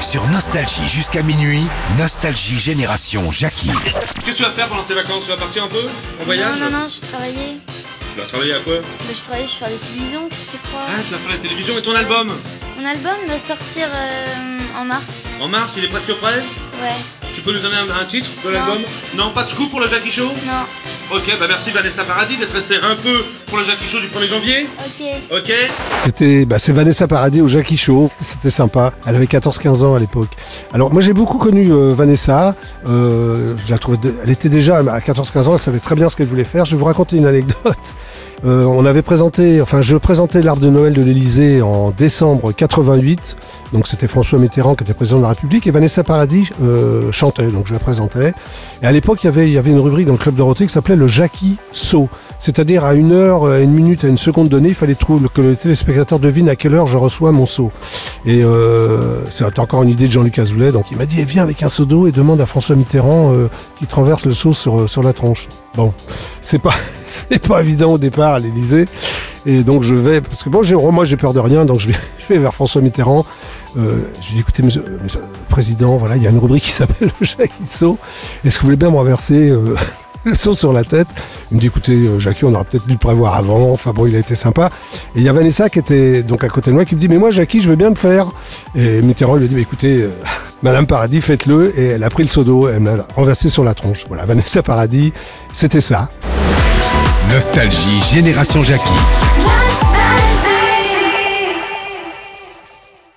Sur Nostalgie jusqu'à minuit, Nostalgie Génération Jackie. Qu'est-ce que tu vas faire pendant tes vacances? Tu vas partir un peu? En voyage? Non, non, non, je travaillais. Tu vas travailler à quoi? Bah, je travaillais, je fais la télévision, qu'est-ce que tu crois? Ah, tu vas faire la télévision et ton album? Mon album doit sortir euh, en mars. En mars, il est presque prêt? Ouais. Tu peux nous donner un, un titre de Non. l'album Non, pas de scoop pour le Jackie Show Non. Ok, bah merci Vanessa Paradis d'être restée un peu pour le Jackie Show du 1er janvier. Ok. Ok C'était, bah, c'est Vanessa Paradis au Jackie Show. C'était sympa. Elle avait 14-15 ans à l'époque. Alors moi j'ai beaucoup connu euh, Vanessa. Euh, je la trouvais de- elle était déjà à 14-15 ans. Elle savait très bien ce qu'elle voulait faire. Je vais vous raconter une anecdote. Euh, on avait présenté, enfin je présentais l'arbre de Noël de l'Elysée en décembre 88. Donc c'était François Mitterrand qui était président de la République et Vanessa Paradis euh, chantait. Donc je la présentais. Et à l'époque il y avait, une rubrique dans le club Dorothée qui s'appelait le Jackie Saut. C'est-à-dire à une heure, à une minute, à une seconde donnée, il fallait trouver que le téléspectateur devine à quelle heure je reçois mon seau. Et euh, c'est encore une idée de Jean-Luc Azoulay. Donc il m'a dit eh, viens avec un seau d'eau et demande à François Mitterrand qui te renverse le seau sur, sur la tronche. Bon, c'est pas c'est pas évident au départ à l'Élysée. Et donc je vais parce que bon, moi j'ai peur de rien, donc je vais, vers François Mitterrand. Euh, je lui dis écoutez, monsieur, euh, le président, voilà, il y a une rubrique qui s'appelle le Jackie Saut. Est-ce que vous voulez bien me renverser euh, le seau sur la tête? Il me dit écoutez, euh, Jackie, on aurait peut-être dû le prévoir avant. Enfin bon, il a été sympa. Et il y a Vanessa qui était donc à côté de moi qui me dit mais moi Jackie, je veux bien le faire. Et Mitterrand lui a dit mais écoutez, euh, Madame Paradis, faites-le. Et elle a pris le seau d'eau, elle me l'a renversé sur la tronche. Voilà, Vanessa Paradis, c'était ça. Nostalgie Génération Jackie.